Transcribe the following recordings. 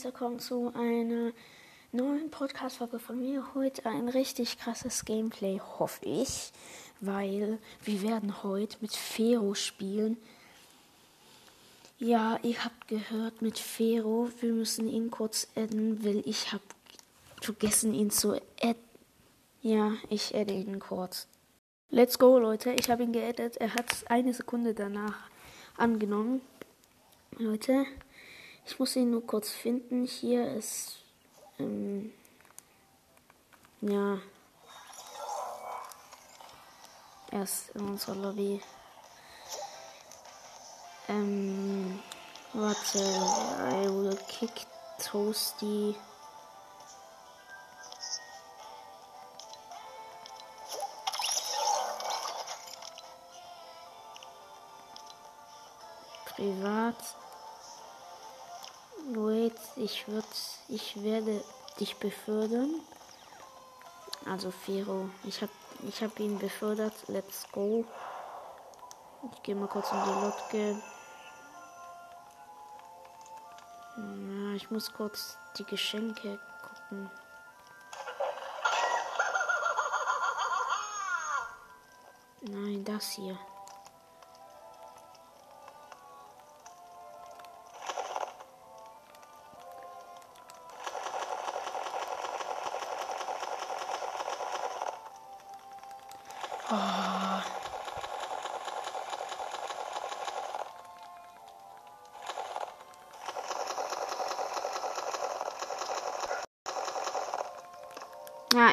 herzlich willkommen zu einer neuen Podcast-Folge von mir. Heute ein richtig krasses Gameplay, hoffe ich, weil wir werden heute mit Fero spielen. Ja, ihr habt gehört mit Fero, wir müssen ihn kurz adden, weil ich habe vergessen ihn zu adden. Ja, ich adde ihn kurz. Let's go, Leute. Ich habe ihn geaddet. Er hat eine Sekunde danach angenommen. Leute, ich muss ihn nur kurz finden. Hier ist. Ähm, ja. Er ist in unserer Lobby. Ähm, warte. I will kick Toasty. Privat. Wait, ich würde, ich werde dich befördern. Also Fero, ich habe ich hab ihn befördert. Let's go. Ich gehe mal kurz in die Lotge. Ja, ich muss kurz die Geschenke gucken. Nein, das hier.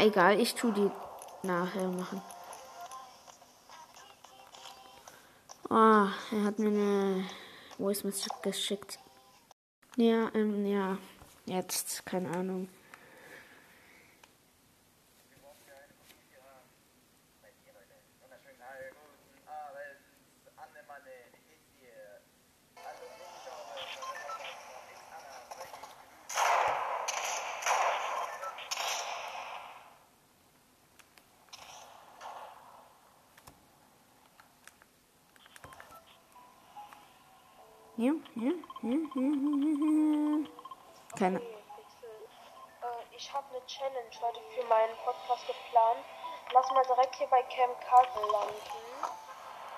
Egal, ich tu die nachher machen. Oh, er hat mir eine Voice Message geschickt. Ja, ähm, ja, jetzt, keine Ahnung. Ja, ja, ja, ja, Keine. Okay. Äh, ich habe eine Challenge heute für meinen Podcast geplant. Lass mal direkt hier bei Camp Carter landen.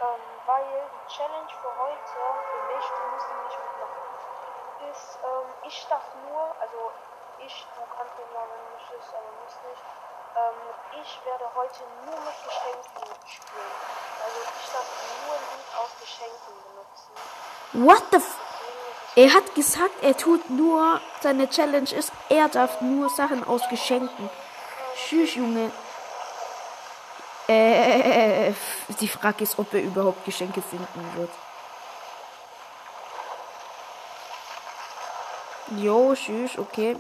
Ähm, weil die Challenge für heute, für mich, du musst die nicht mitmachen, ist, ähm, ich darf nur, also ich, du kannst den Namen nicht, aber muss nicht, ähm, ich werde heute nur mit Geschenken spielen. Also ich darf nur ein Lied aus Geschenken benutzen. What the f Er hat gesagt, er tut nur, seine Challenge ist, er darf nur Sachen aus Geschenken. Tschüss, Junge. Äh, die Frage ist, ob er überhaupt Geschenke finden wird. Jo, tschüss, okay.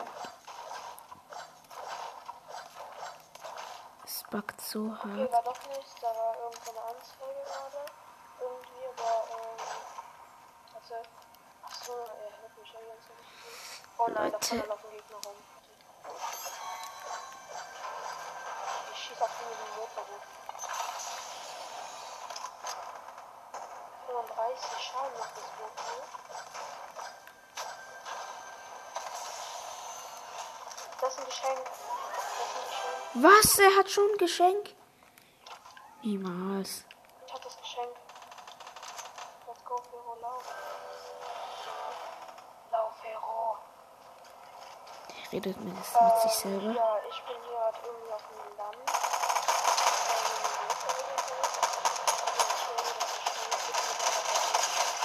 Backt so Okay, hart. war doch nicht, da war irgendwo eine Anzeige gerade. Irgendwie, aber, ähm, also, achso, er hört mich ja ganz nicht. Oh nein, da Leute. vorne laufen Gegner rum. Ich schieße auf den mit dem Motorboot. 35 Schaden macht das Boot, ne? Das ist ein Geschenk. Was? Er hat schon ein Geschenk? Niemals. Ich hab das Geschenk. Let's go, Fero, lauf. Lauf, Fero. Er redet mit, mit sich selber. Ähm, Ja, ich bin hier gerade irgendwie auf dem Land.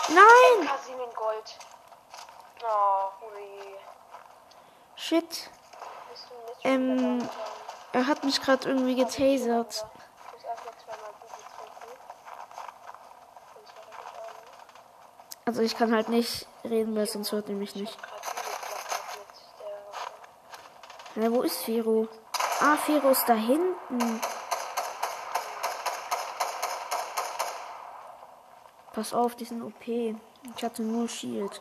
Nein! Kasim in Gold. Oh, hui. Shit. Ähm? Er hat mich gerade irgendwie getasert. Also ich kann halt nicht reden, weil sonst hört er mich nicht. Ja, wo ist Firo? Ah, Firo ist da hinten. Pass auf, die sind OP. Ich hatte nur Shield.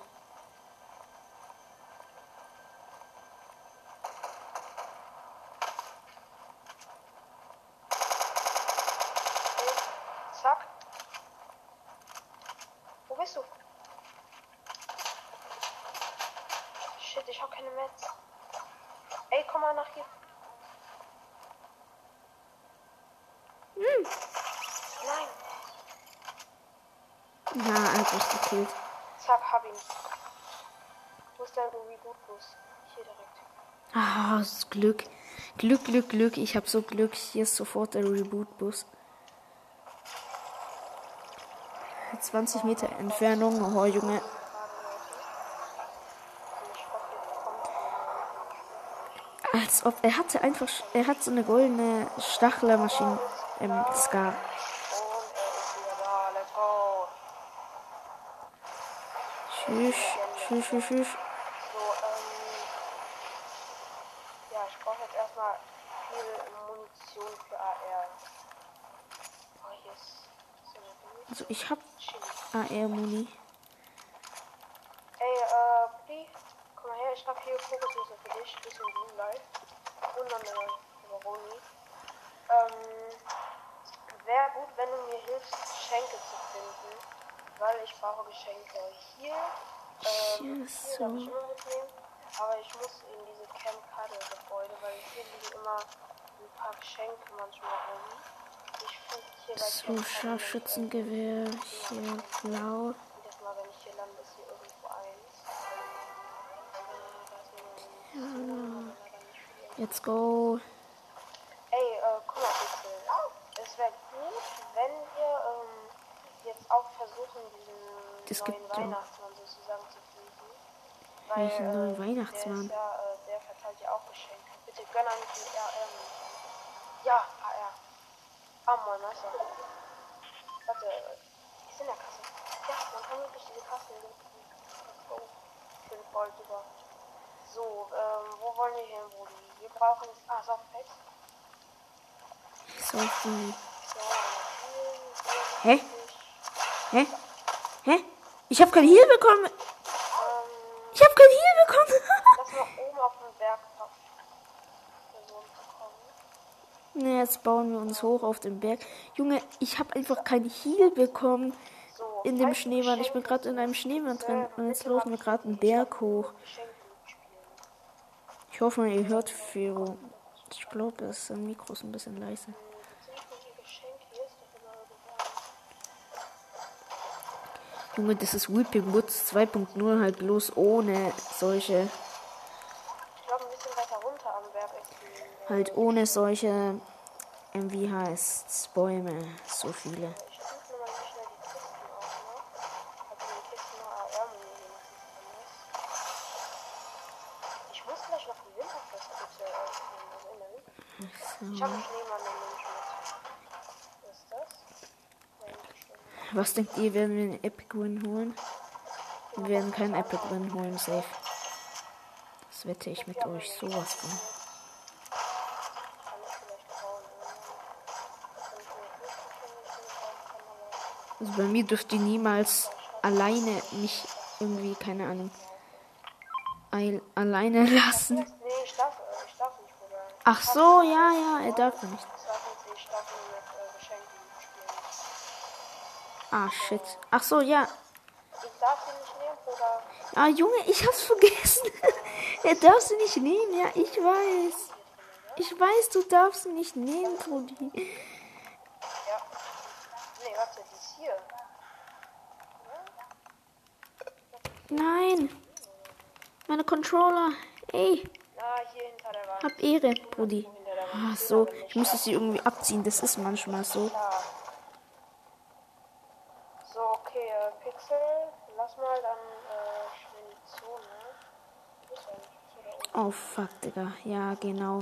Zack. Wo bist du? Shit, ich hab keine Metz. Ey, komm mal nach hier. Hm. Nein. Ja, einfach gekillt. Zack, hab ihn. Wo ist dein Reboot-Bus? Hier direkt. Ah, das Glück. Glück, Glück, Glück. Ich habe so Glück. Hier ist sofort der Reboot-Bus. 20 Meter Entfernung. Oh, Junge. Und ich hoffe, jetzt kommt er. Als ob er hatte einfach. Er hat so eine goldene Stachlermaschine. Ähm, Scar. Und er ist wieder da. Let's go. Tschüss. Tschüss, tschüss, tschüss. Ähm. Ja, ich brauche jetzt erstmal viel Munition für AR. Oh, Ding. Also ich hab. AR-Muni. Ey, äh, Buddy, komm mal her, ich hab hier Kokosnüsse für dich, bisschen Blue Life. Und noch eine Maroni. Ähm, wäre gut, wenn du mir hilfst, Geschenke zu finden. Weil ich brauche Geschenke. Hier, ähm, Hier ist hier darf so. ich mitnehmen. Aber ich muss in diese Camp Cuddle Gebäude, weil hier liegen immer ein paar Geschenke manchmal rum. Ich finde hier So, Camp Scharfschützengewehr. Hier blau. jedes Mal, wenn ich hier lande, ist hier irgendwo eins. Viel. Let's go. Ey, äh, guck mal bitte. Es wäre gut, wenn wir ähm, jetzt auch versuchen, diesen Das neuen ja- Weihnachtsmann sozusagen zu finden. Welchen äh, neuen Weihnachtsmann? Der, ja, äh, der verteilt ja auch Geschenke. Bitte gönn an die RM. Ja, AR. Ah, moin, Meister. Warte, äh, ist in der Kasse. Ja, man kann wirklich diese Kasse nutzen. Let's go. 5 Volt, super. So, ähm, wo wollen wir hin, Brudi? Wir brauchen jetzt. Ah, Softpacks. So viel. Ja, Hä? Hä? Hä? Ich habe kein Heal bekommen. Ich habe kein Heal bekommen. lass mal oben auf den Berg ne, jetzt bauen wir uns hoch auf den Berg. Junge, ich habe einfach kein Heal bekommen So, in dem Schneemann. Ich bin gerade in einem Schneemann drin und jetzt laufen wir gerade einen Berg hoch. Ich hoffe mal, ihr hört Fero. Ich glaube, das Mikro ist ein bisschen leise. Junge, das ist Whipping Woods 2.0 halt bloß ohne solche, Ich glaube, ein bisschen weiter runter am Berg die. halt ohne solche, wie heißt's, Bäume, so viele. Ich suche nochmal nicht schnell die Kisten auf, ne? Kisten ist. Ich muss gleich noch die Winterfest bitte öffnen, erinnern. Ich habe einen Schneemann in den Schmidt. Was ist das? Nein, bestimmt. Was denkt ihr, werden wir einen Epic Win holen? Wir werden keinen Epic Win holen, safe. Das wette ich mit euch sowas von. Also bei mir dürft ihr niemals alleine mich irgendwie, keine Ahnung, alleine lassen. Ach so, ja, ja, er darf nicht, Ah, shit. Ach so, ja. Ich darf sie nicht nehmen, Bruder. Ah, Junge, ich hab's vergessen. er darf sie nicht nehmen, ja, ich weiß. Ich weiß, du darfst sie nicht nehmen, Trudi. Ja. Nee, warte, die ist hier. Nein. Meine Controller. Ey, Na, hier hinter der Wand. hab Ehre, Brudi. Wand. Ah, so. Ich musste sie irgendwie abziehen. Das ist manchmal so. Klar. So, okay, äh, Pixel. Lass mal dann äh, schnell in die Zone. Wo ist eigentlich? Ist hier da unten? Oh, fuck, Digga. Ja, genau.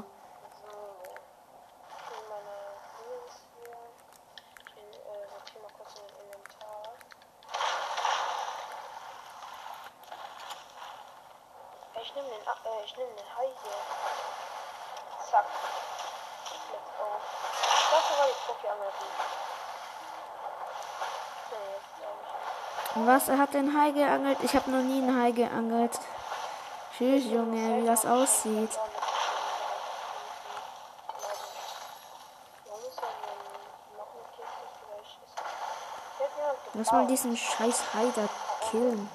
Ich nehme den. Äh, Ich nehme den, Hai hier. Zack. Let's go. Das war die Profi-Anleitung. Nee, jetzt glaube ich nicht. Was? Er hat den Hai geangelt? Ich habe noch nie einen Hai geangelt. Tschüss, Junge, wie das aussieht. Lass mal diesen scheiß Heider killen.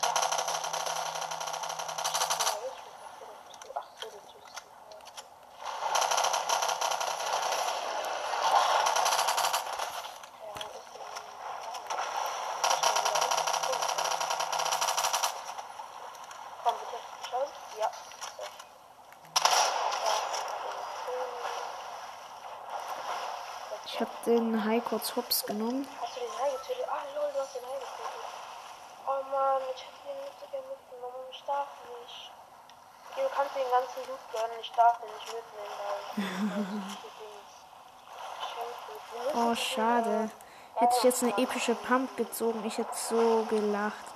Gold? Ja. Ich hab den Hai kurz hops genommen. Hast du den Hai getötet? Ah, lol, du hast den Hai getötet. Oh Mann, ich hätte den nicht so gerne mitgenommen. Ich darf nicht. Du kannst den ganzen Loot gönnen. Ich darf den nicht mitnehmen. Oh, schade. Hätte ich jetzt eine epische Pump gezogen, ich hätte so gelacht.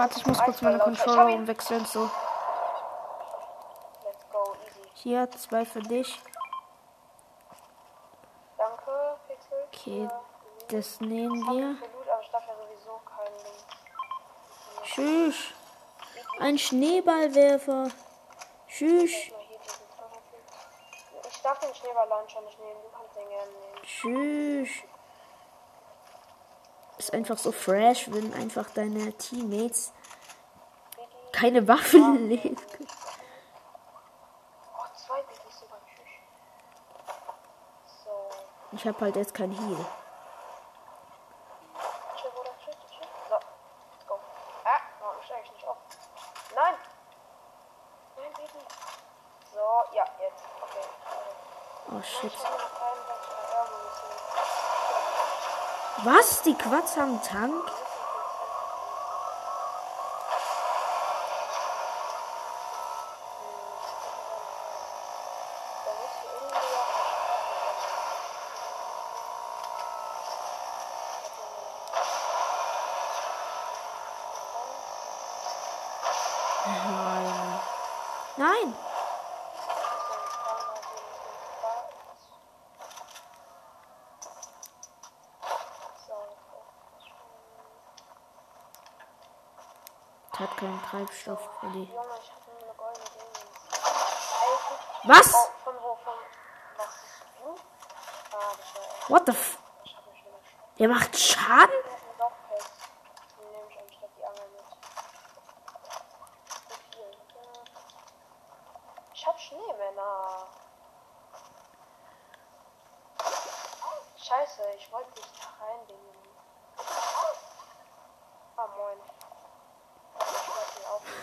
Warte, ich muss kurz meine Controller umwechseln. So, hier, zwei für dich. Danke, Pixel. Okay, das nehmen wir. Tschüss! Ein Schneeballwerfer. Tschüss! Ich darf den Schneeball-Launcher nicht nehmen, du kannst den gerne nehmen. Tschüss! Ist einfach so fresh, wenn einfach deine Teammates keine Waffen legen. Ich habe halt jetzt kein Heal. Chill, Bruder, chill, chill, chill. So, let's go. Ah, warum steige ich nicht auf? Nein! Nein, Biggie. So, ja, jetzt. Okay. Oh Nein, shit. ich habe noch keinen Bock. Ja, wir müssen. Quads haben Tank? Wir müssen jetzt Da muss hier irgendwie auch Nein. Nein! Hat keinen Treibstoff, Freddy. Junge, ich hatte nur eine goldene Dingens. Was? Oh, von wo? Von was? Du? Ah, das war er. What the f... Der macht Schaden? Hat ich die hab Schneemänner. Scheiße, ich wollte dich da reinlegen.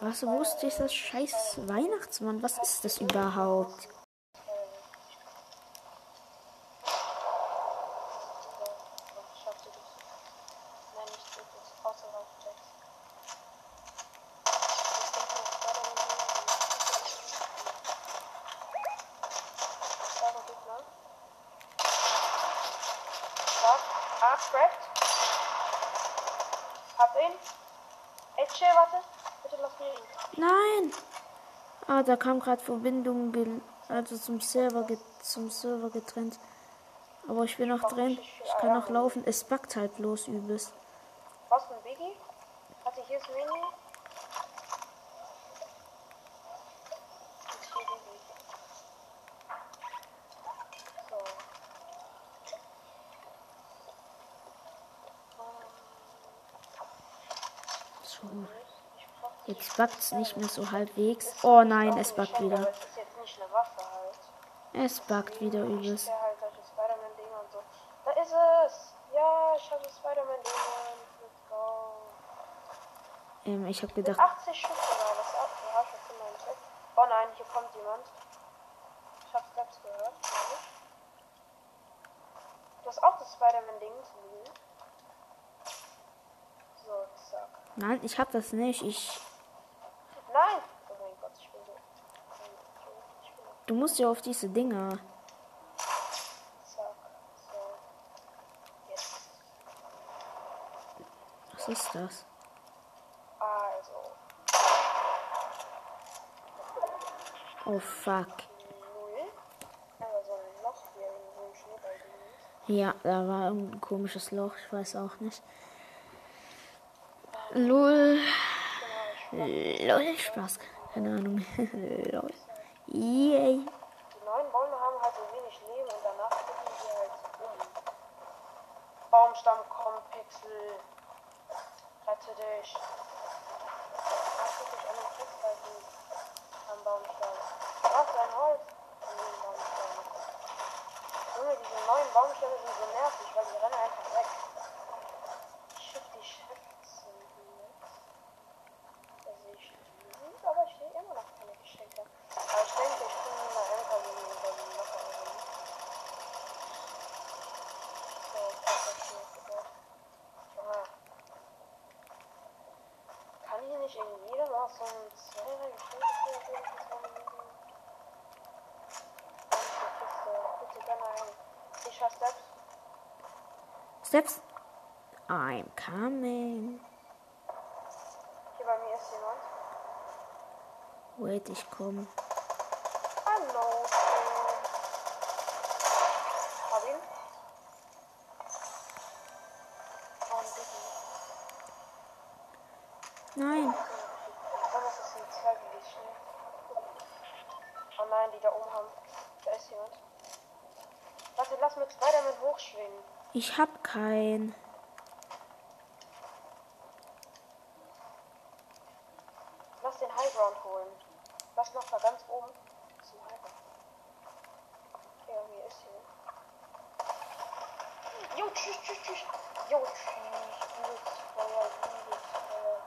Was, Feier, dieser äh, scheiß Weihnachtsmann? Was ist das überhaupt? Hab ihn. Ey, chill, warte. Bitte lass mir ihn. Nein! Ah, da kam gerade Verbindung, also zum Server, zum Server getrennt. Aber ich bin noch drin. Ich kann noch laufen. Es backt halt bloß übelst. Was, ein Biggie? Warte, hier ist Mini. Und hier Biggie. So. So, Ich backt's nicht mehr so halbwegs. Oh nein, es backt wieder. es backt wieder übelst. Da ist es! Ja, ich habe Spider-Man-Dinger. Let's go. Ähm, ich habe gedacht, 80 Stück sogar. Das ist auch ja, schon 95. Oh nein, Hier kommt jemand. Ich hab Steps gehört, glaub ich. Du hast auch das Spider-Man-Ding zu liegen. So, zack. Nein, ich hab das nicht. Ich. Nein! Oh mein Gott, ich bin so. Ich bin Du musst ja auf diese Dinger. Was ist das? Also. Oh fuck. Ja, da war ein komisches Loch. Ich weiß auch nicht. Lol. Lol, Spaß. Keine Ahnung. Lol. Yay. Mal so ein Zweier Geschenke geben? Das war mir Kiste. Bitte gerne ein. Ich war Steps. Steps. I'm coming. Hier bei mir ist jemand. Wait, ich komme. Hallo. Hab ihn. Und Diggi. Nein. Oh, das ist ein Zwerglichen. Oh nein, die da oben haben. Da ist jemand. Warte, lass mit Spider-Man hochschwingen. Ich hab keinen. Lass den Highground holen. Lass noch mal ganz oben zum Highground. Okay, hier ist jemand. Jo, tschüss, tschüss, tschüss. Jo, tschüss. Übelst Feuer, übelst Feuer.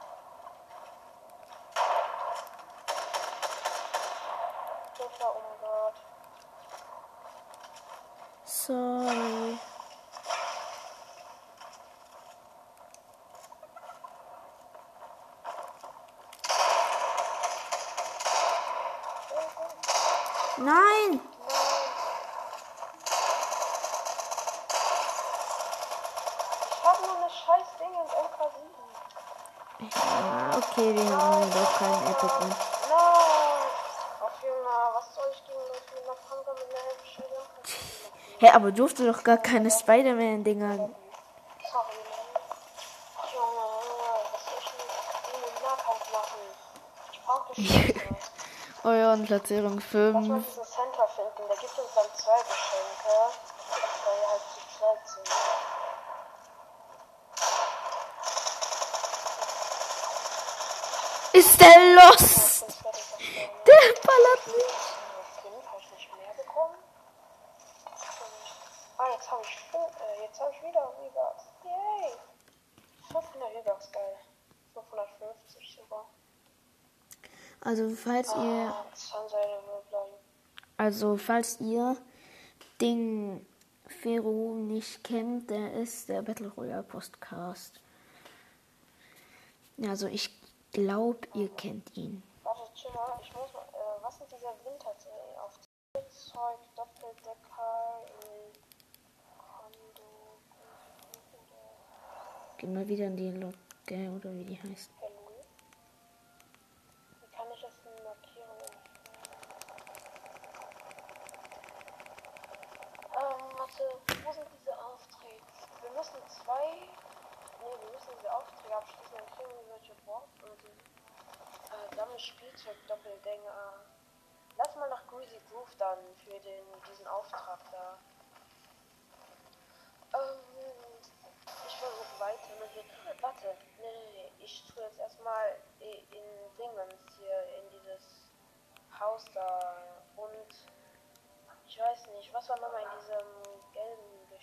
Hilfe, oh mein Gott. Sorry. Nein. Ich hab nur eine scheiß Ding in MK7. Ja, okay, wir haben doch keinen Epic Hälfte Hä, aber durfte doch gar keine Spider-Man-Dinger. Sorry, Mann. Junge, Junge, was soll ich denn gegen den Nahkampf machen? Ich brauche Geschenke. Oh ja, und Platzierung Lass mal 5. diesen Center finden, der gibt uns dann zwei Geschenke, weil wir halt zu zweit sind. Ist der los? Sonst werde ich das gerne. Der ballert mich. Fünf, habe ich nicht mehr bekommen? Ah, jetzt habe ich, fün- äh, jetzt habe ich wieder Rebucks. Yay! 500 Rebucks, geil. 550 sogar. Also, falls ihr. Ah. Also, falls ihr den Fero nicht kennt, der ist der Battle Royale Podcast. Also, ich glaube, ihr kennt ihn. Warte, chill mal, ich muss mal, äh, was sind diese Winterserien auf Zeug, Doppeldecker, in Kondo, Geh mal wieder in die Locke oder wie die heißt. Hello? Wie kann ich das denn markieren? Ähm, sind diese Aufträge? Wir müssen zwei, nee, wir müssen diese Aufträge abschließen, dann kriegen wir solche Board und äh, dann Spielzeug Doppelgänger. Lass mal nach Greasy Groove dann für den, diesen Auftrag da. Ähm, ich versuche weiter mit den. Warte, nee. Ich tue jetzt erstmal in Dingens hier, in dieses Haus da. Und ich weiß nicht, was war nochmal in diesem gelben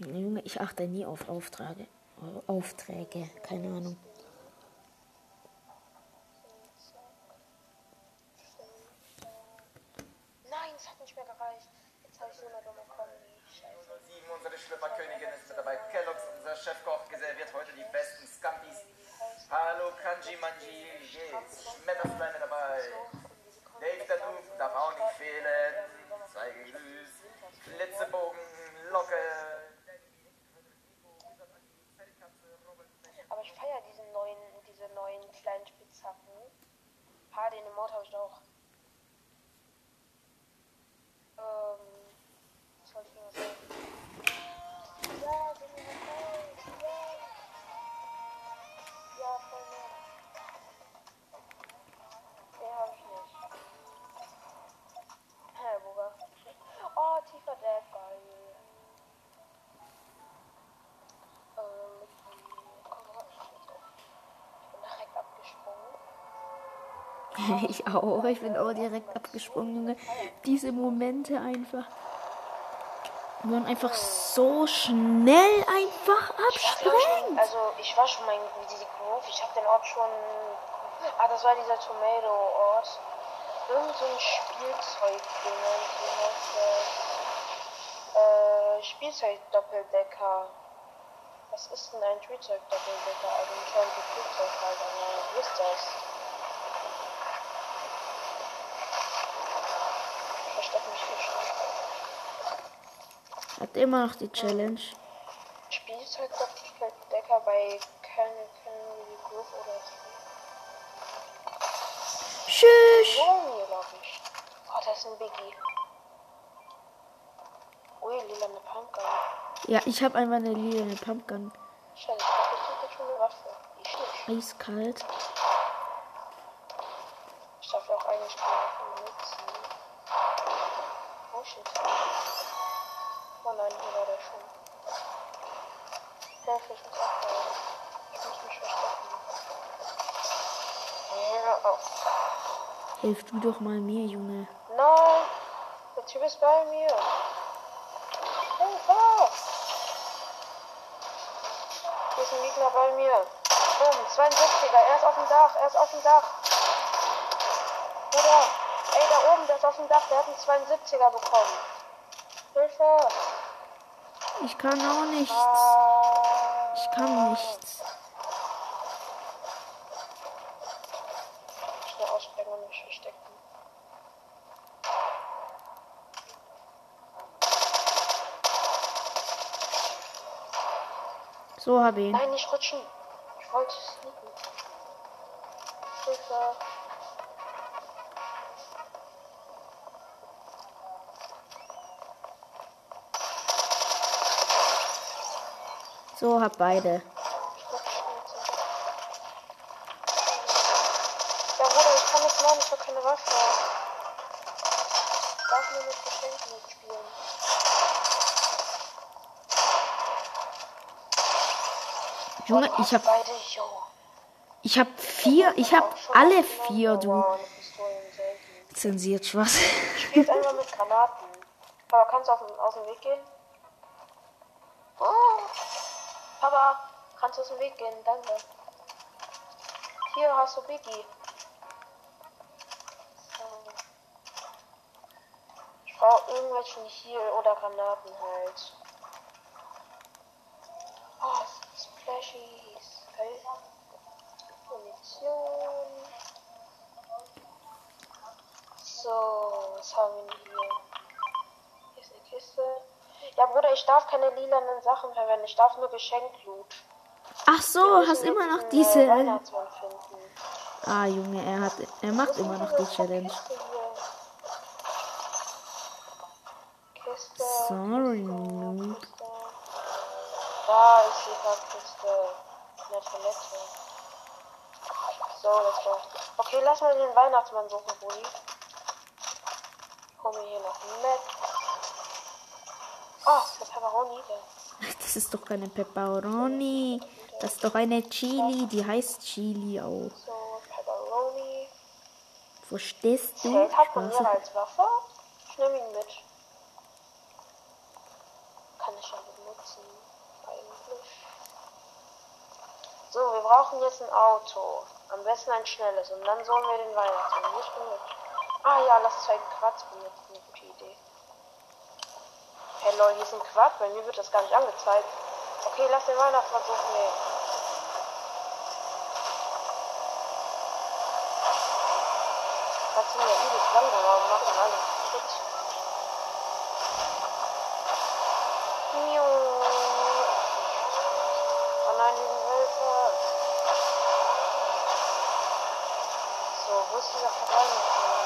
Junge, ich achte nie auf Aufträge. Aufträge, keine Ahnung. Ich auch, ich bin auch direkt abgesprungen, Junge. Diese Momente einfach. Wo man einfach so schnell einfach glaub ich, schon- abspringt. also ich war schon mal in Greasy Grove. Ich habe den Ort schon. Ah, das war dieser Tomato-Ort. Irgend so ein. Wie heißt das? Äh, Spielzeug-Doppeldecker. Was ist denn ein Spielzeug-Doppeldecker? Also ein kleines Flugzeug halt, aber wo ist das? Ich verstecke mich hier schon. Hat immer noch die Challenge. Spielzeugdoppeldecker bei Canary Grove oder so. Tschüss. Romeo, glaube ich. Oh, da ist ein Biggie. Ui, lila eine Pumpgun. Ja, ich habe einfach eine lila Pumpgun. Scheiße, ich hätte schon eine Waffe. Ich nicht. Eiskalt. Ich darf ja auch eigentlich keine Waffe benutzen. Oh shit. Oh nein, hier war der schon. Hilfe, ich muss abhauen. Ich muss mich verstecken. Ja, oh. Hilf du doch mal mir, Junge. Nein! Der Typ ist bei mir. Hilfe! Hier ist ein Gegner bei mir. Boom, 72er. Er ist auf dem Dach. Er ist auf dem Dach. Bruder. Ey, da oben, der ist auf dem Dach. Der hat einen 72er bekommen. Hilfe! Ich kann auch nichts. Ich kann nichts. Schnell aussteigen und mich verstecken. So habe ihn. Nein, nicht rutschen. Ich wollte sneaken. Hilfe. So hab beide. Ja, Bruder, ich kann nicht machen, ich habe keine Waffe. Ich darf nur mit Geschenken mitspielen. Junge, ich hab, ich hab vier, ich hab alle vier, du. Zensiert Spaß. Spielt einfach mit Granaten. Aber kannst du aus dem Weg gehen? Oh. Papa, kannst du aus dem Weg gehen? Danke. Hier hast du Biggie. So. Ich brauche irgendwelchen Heal oder Granaten halt. Oh, Geil. Munition. So, was haben wir hier? Hier ist eine Kiste. Ja, Bruder, ich darf keine lilanen Sachen verwenden. Ich darf nur Geschenkloot. Ach so, hast immer noch diese. Ah, Junge, er hat, er macht immer noch die Challenge. Kiste. Sorry, Noob. Da ist die Kiste. Eine Toilette. So, let's go. Okay, lass mal den Weihnachtsmann suchen, Brudi. Mir hier noch mit. Oh, der Pepperoni. Der Das ist doch keine Pepperoni. Das ist doch eine Chili, die heißt Chili auch. So, Pepperoni. Verstehst du? Zählt Spaß. Harpunier als Waffe? Ich nehme ihn mit. Kann ich ja benutzen. Eigentlich. So, wir brauchen jetzt ein Auto. Am besten ein schnelles. Und dann sollen wir den Weihnachtsmann. Ich bin mit. Ah ja, lass zwei Quads benutzen. Gute Idee. Hey lol, hier ist ein Quad. Bei mir wird das gar nicht angezeigt. Okay, lass den Weihnachtsmann suchen. Nee. Kannst du mir übelst langsam machen, alles shit. Miau. Oh nein, liebe Hilfe. So, wo ist dieser Verwaltungsmann?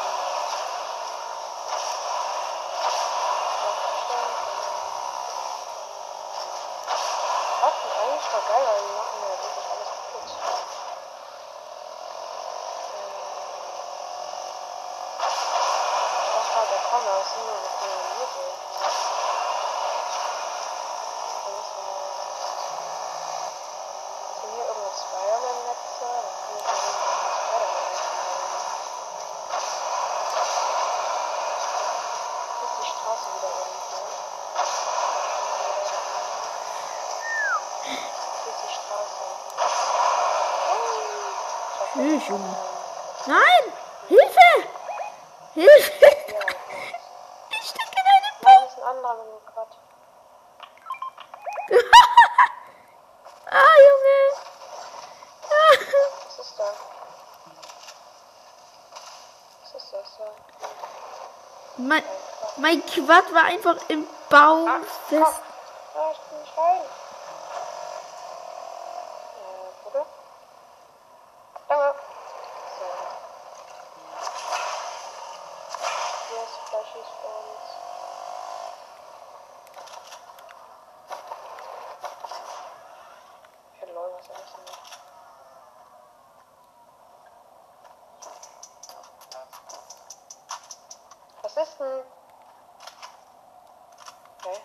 Was? Eigentlich voll geil, weil die machen ja wirklich alles kaputt. Das war der Kammer, das sind nur so viele Mittel. Sind hier irgendwo Spider-Man-Netze? Dann kann ich mir irgendwo Spider-Man einstellen. Ist die Straße wieder irgendwo? Hier ist die Straße. Tschüss, Junge. Nein! Hilfe! Hilfe! Ich stecke in einem Nein, ist ein anderer Quad. Ah, Junge! Ah. Was ist da? Was ist das da? Mein, mein Quad war einfach im Baum fest. Ah, ich bin nicht rein. Äh, oder? Danke. So. Hier ist Flashies für uns. Ja, lol, was soll ich denn? Was ist denn? Okay.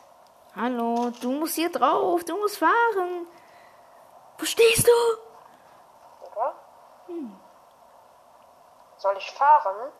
Hallo, du musst hier drauf, du musst fahren. Wo stehst du? Oder? Soll ich fahren?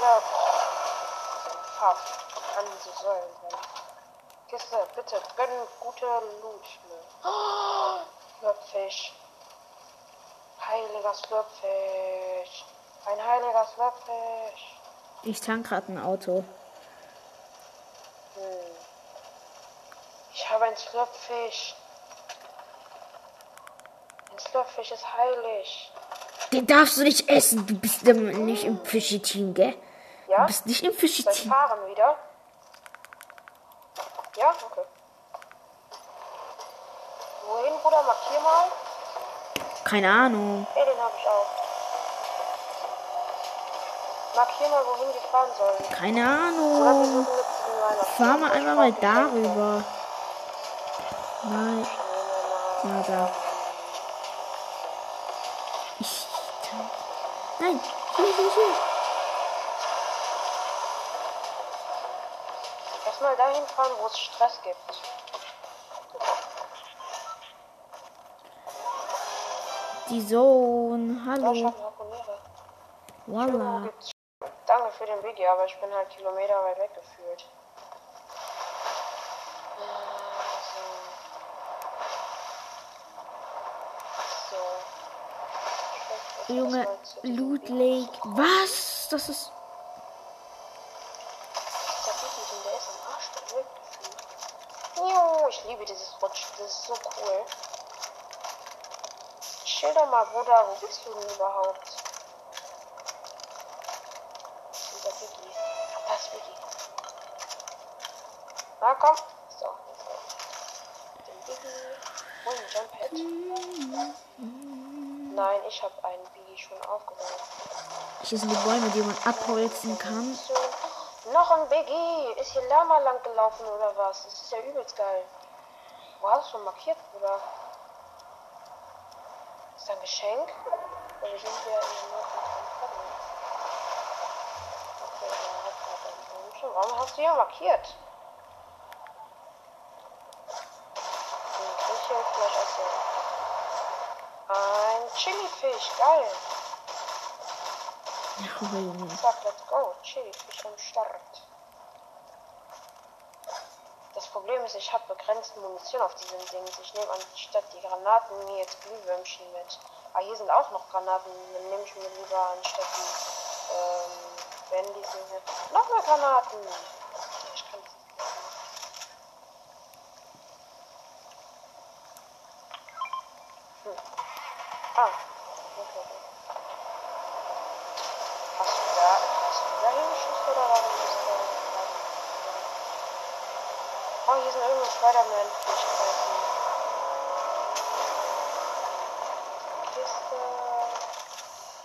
Durch die Tankstelle. Fast. An diese Säulen drin. Kiste, bitte, gönn gute Loot. Oh, Slurpfisch. Heiliger Slurpfisch. Ein heiliger Slurpfisch. Ich tank gerade ein Auto. Hm. Ich habe ein Slurpfisch. Ein Slurpfisch ist heilig. Den darfst du nicht essen. Du bist nicht im Fischeteam, gell? Du Ja? bist nicht im ich Fischeteam. fahren wieder? Ja, okay. Wohin, Bruder? Markier mal. Keine Ahnung. Ey, den habe ich auch. Markier mal, wohin wir fahren sollen. Keine Ahnung. Fahr mal brauch mal darüber. Nein. Ja, da. Ich. Nein. Hier, hier, hier. Erstmal dahin fahren, wo es Stress gibt. Die Sohn. Da Hallo. Voila. Danke für den Biggie, aber ich bin halt Kilometer weit weg gefühlt. So. So. Ich will Junge, Loot. Lake. Was? Das ist. Der Biggie, denn der ist am Arsch der Welt gefühlt. Juhu, ich liebe dieses Rutsch, das ist so cool. Chill doch mal, Bruder, wo bist du denn überhaupt? Dieser Biggie. Ah, Das ist Biggie. Na komm. So. Den Biggie. Hol ein Jump. Nein, ich habe einen Biggie schon aufgebaut. Hier sind die Bäume, die man abholzen kann. Noch ein BG. Ist hier Lama lang gelaufen oder was? Das ist ja übelst geil. Wo hast du schon markiert, Bruder? Ist da ein Geschenk? Wir sind ja in der Transparenz. Okay, er hat einen Wunsch. Warum hast du hier markiert? Ein Chili-Fisch, geil. Zack, let's go. Chili-Fisch am Start. Das Problem ist, ich habe begrenzte Munition auf diesem Ding. Ich nehme anstatt die Granaten mir jetzt Glühwürmchen mit. Ah, hier sind auch noch Granaten. Dann nehme ich mir lieber anstatt die, ähm, diese hier. Noch mehr Granaten. Ich kann das nicht machen. Hm. Ah, okay. Hast du da etwas wieder hingeschossen oder warum ist da Oh, hier sind irgendwo Spider-Man-Fähigkeiten. Kiste.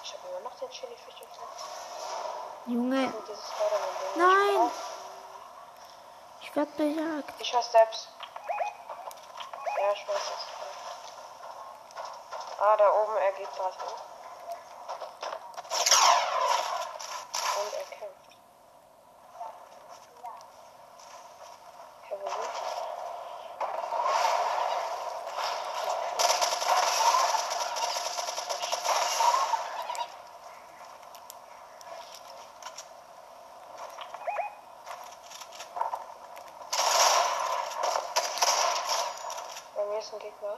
Ich habe immer noch den Chili-Fisch so. Junge, Spider-Man-Ding. Nein! ich werd bejagt. Ich höre Steps. Ja, ich weiß es. Ah, da oben, er geht gerade hoch. Und er kämpft. Ja, wo sind die? Ein Gegner.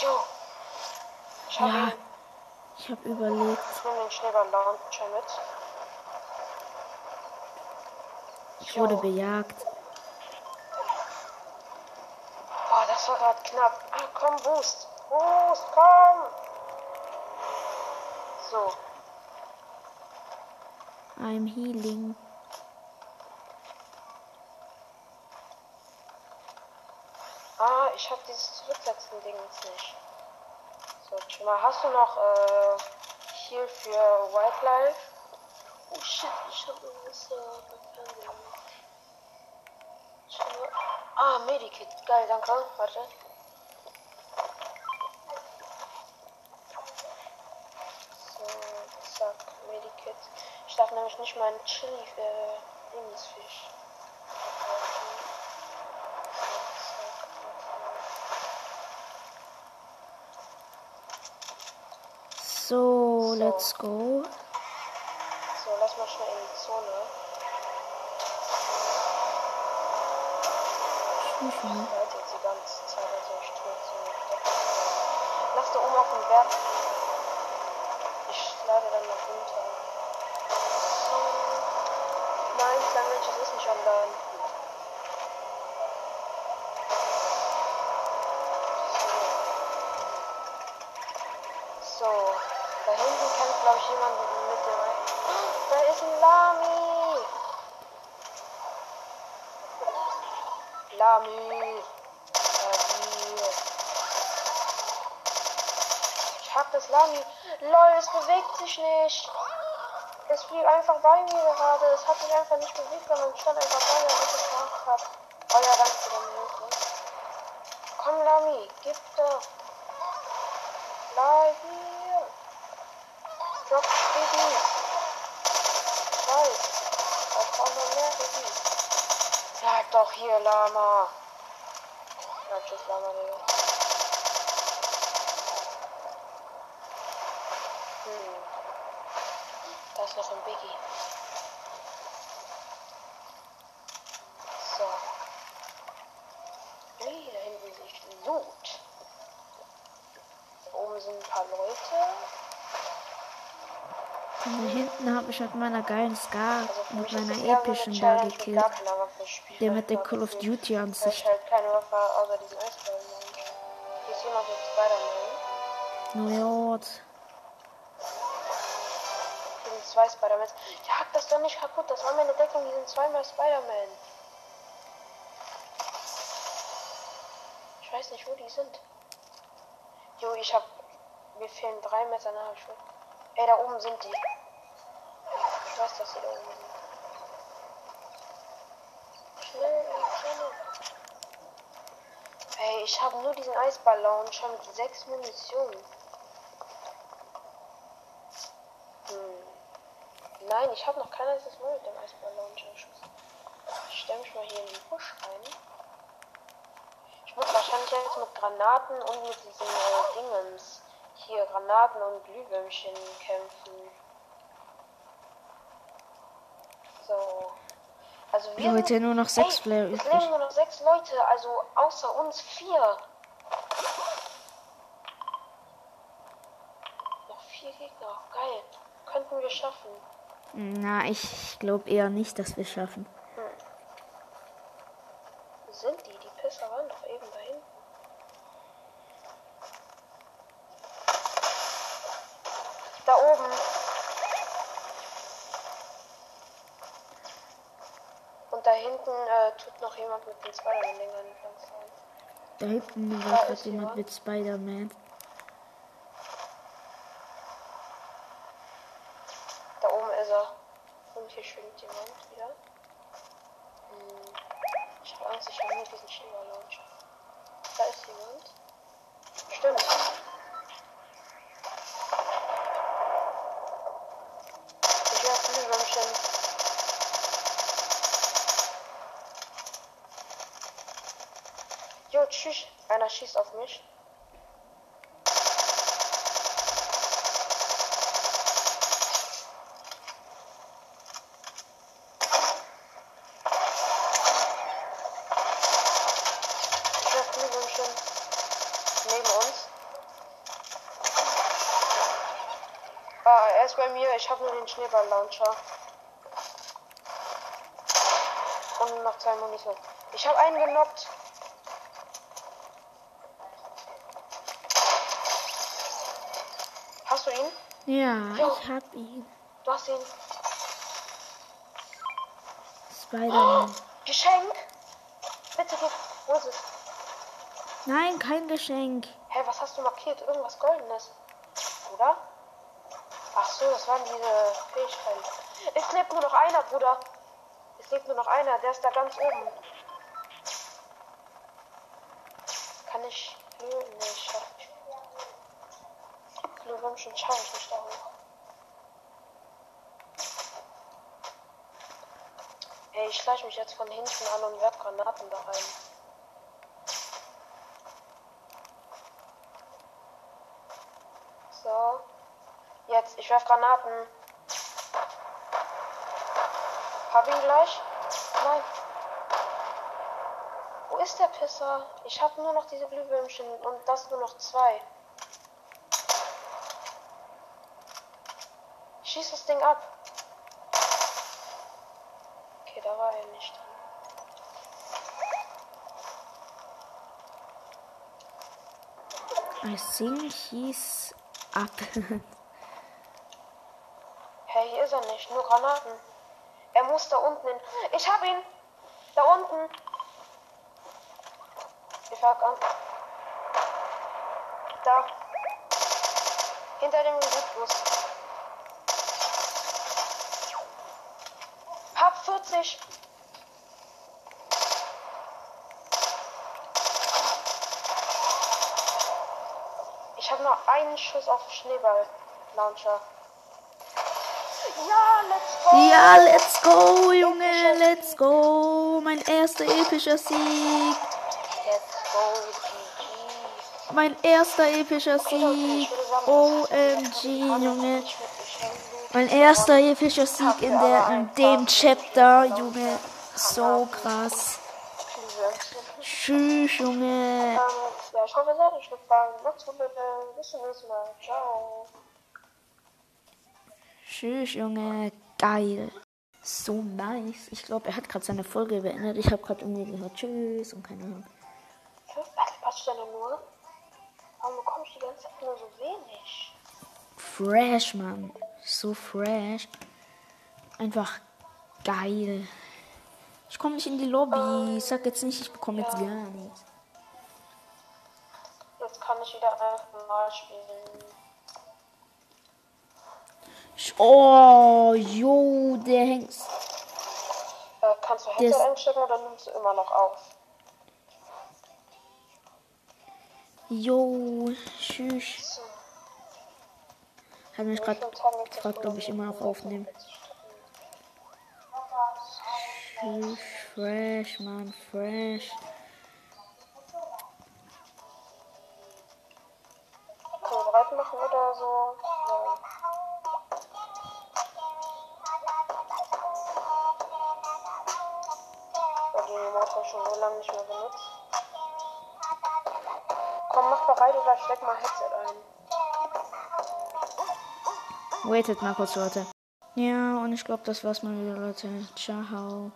Jo. Ich hab Ja, ihn. ich hab überlegt. Ich nehme den Schneeball-Launcher mit. Ich wurde bejagt. Boah, das war gerade knapp. Ah, komm, Boost. Boost, komm. So. I'm healing. Ah, ich habe dieses zurücksetzen Ding jetzt nicht. So, Chima, hast du noch äh, Heal für Wildlife? Oh shit, ich habe irgendwas äh, beim Fernsehen. Ah, Medikit. Geil, danke. Warte. So, zack, Medikit. Ich nicht meinen Chili äh, Dingsfisch verkaufen. So, let's go. So, lass mal schnell in die Zone. Ja, jetzt die ganze Zeit, so. Lass da oben auf dem Berg. Ich lade dann noch runter. Nein, Sandwich, es ist nicht online. So. Da hinten kämpft, glaube ich, jemand mit dem. Da ist ein! Lami! Lami! Ich hab das Lami. Lol, es bewegt sich nicht. Es fiel einfach bei mir gerade. Es hat sich einfach nicht bewegt, sondern stand einfach bei mir, was ich gemacht habe. Oh ja, danke für deine Hilfe. Komm, Lami, gib doch. Bleib hier. Drop. Ich weiß. Da brauchen wir mehr Biggies. Bleib doch hier, Lama. Ja, tschüss, Lama, Digga. Hm. Da ist noch ein Biggie. So. Ui, da hinten Da oben sind ein paar Leute. Und da hinten habe ich mit meiner geilen Scar, Also mit meiner epischen da gekillt. Der mit der Call of Duty Weil Ansicht. ich halt keine Waffe außer diesen habe. Hier ist jemand mit Spider-Man. Hier sind zwei Spider-Mans. Jag das doch nicht kaputt. Das war meine Deckung. Hier sind zweimal Spider-Man. Weiß nicht, wo die sind. Jo, ich hab. Mir fehlen drei Messer nach. Ich will- Ey, da oben sind die. Ich weiß, dass sie da oben sind. Schnell, schnell. Ey, ich habe nur diesen Eisballon schon mit sechs Munition. Hm. Nein, ich habe noch kein einziges Mal mit dem Eisballon geschossen. Ich stelle mich mal hier in den Busch rein. Ich muss wahrscheinlich jetzt mit Granaten und mit diesen äh, Dingens hier Granaten und Glühwürmchen kämpfen. So. Also wir Leute, nur noch sechs Player Es übrig. leben nur noch sechs Leute, also außer uns vier. Noch vier Gegner, geil. Könnten wir schaffen. Na, ich glaube eher nicht, dass wir schaffen. Wo sind die? Die Pisser waren doch eben da hinten. Da oben. Und da hinten äh, tut noch jemand mit den Spider-Man-Dingern langsam. Da hinten war gerade jemand. mit Spider-Man. Da oben ist er. Und hier schwimmt jemand wieder. Hm. Ich habe Angst, ich habe nur diesen Schieber-Launcher. Da ist jemand. Stimmt. Ich werfe Glühwürmchen. Jo, tschüss. Einer schießt auf mich. Ich werfe Glühwürmchen. Neben uns. Ah, er ist bei mir. Ich habe nur den Schneeball-Launcher. Und noch zwei Munition. Ich habe einen genockt. Hast du ihn? Ja, Jo. ich hab ihn. Du hast ihn. Spider-Man. Geschenk! Bitte gib. Wo ist es? Nein, kein Geschenk. Hä, was hast du markiert? Irgendwas Goldenes. Oder? Ach so, das waren diese Fähigkeiten. Es lebt nur noch einer, Bruder. Es lebt nur noch einer, der ist da ganz oben. Kann ich. Nö, nee, ich schaff nicht. Glühwürmchen schaffe ich nicht da hoch. Ey, ich schleiche mich jetzt von hinten an und werf Granaten da rein. So. Jetzt, ich werf Granaten. Hab ihn gleich? Nein. Wo ist der Pisser? Ich habe nur noch diese Glühwürmchen und das nur noch zwei. Schieß das Ding ab. Okay, da war er nicht drin. I think he's up. Hey, hier ist er nicht. Nur Granaten. Er muss da unten hin. Ich hab ihn. Da unten. Ich frag an. Da. Hinter dem Rückbus. Hab 40. Ich habe noch einen Schuss auf Schneeball-Launcher. Ja, let's go! ja, let's go, Junge, let's go. Mein erster epischer Sieg. Let's go, GG. Mein erster epischer Sieg. OMG, Junge. Mein erster epischer Sieg in, der, in dem Chapter, Junge. So krass. Tschüss, Junge. Ja, ich hoffe, es hat euch gefallen. Macht's gut, Leute. Bis zum nächsten Mal. Ciao. Tschüss, Junge. Geil. So nice. Ich glaube, er hat gerade seine Folge beendet. Ich habe gerade irgendwie gehört, tschüss und keine Ahnung. Fünf Battle nur? Warum bekomme ich die ganze Zeit nur so wenig? Fresh, Mann. So fresh. Einfach geil. Ich komme nicht in die Lobby. Ich sag jetzt nicht, ich bekomme jetzt gar nichts. kann ich wieder einfach mal spielen. Oh, jo, der hängt. Äh, kannst du ist- einstecken oder nimmst du immer noch auf? Jo, tschüss. So, Hat mich gerade gefragt, ob ich immer noch aufnehme. Tschüss, fresh, man, fresh. Können wir bereit machen oder so? Lange nicht mehr benutzt. Komm, mach bereit oder steck mal Headset ein. Waitet mal kurz, Leute. Ja, und ich glaube, das war's mal wieder, Leute. Ciao.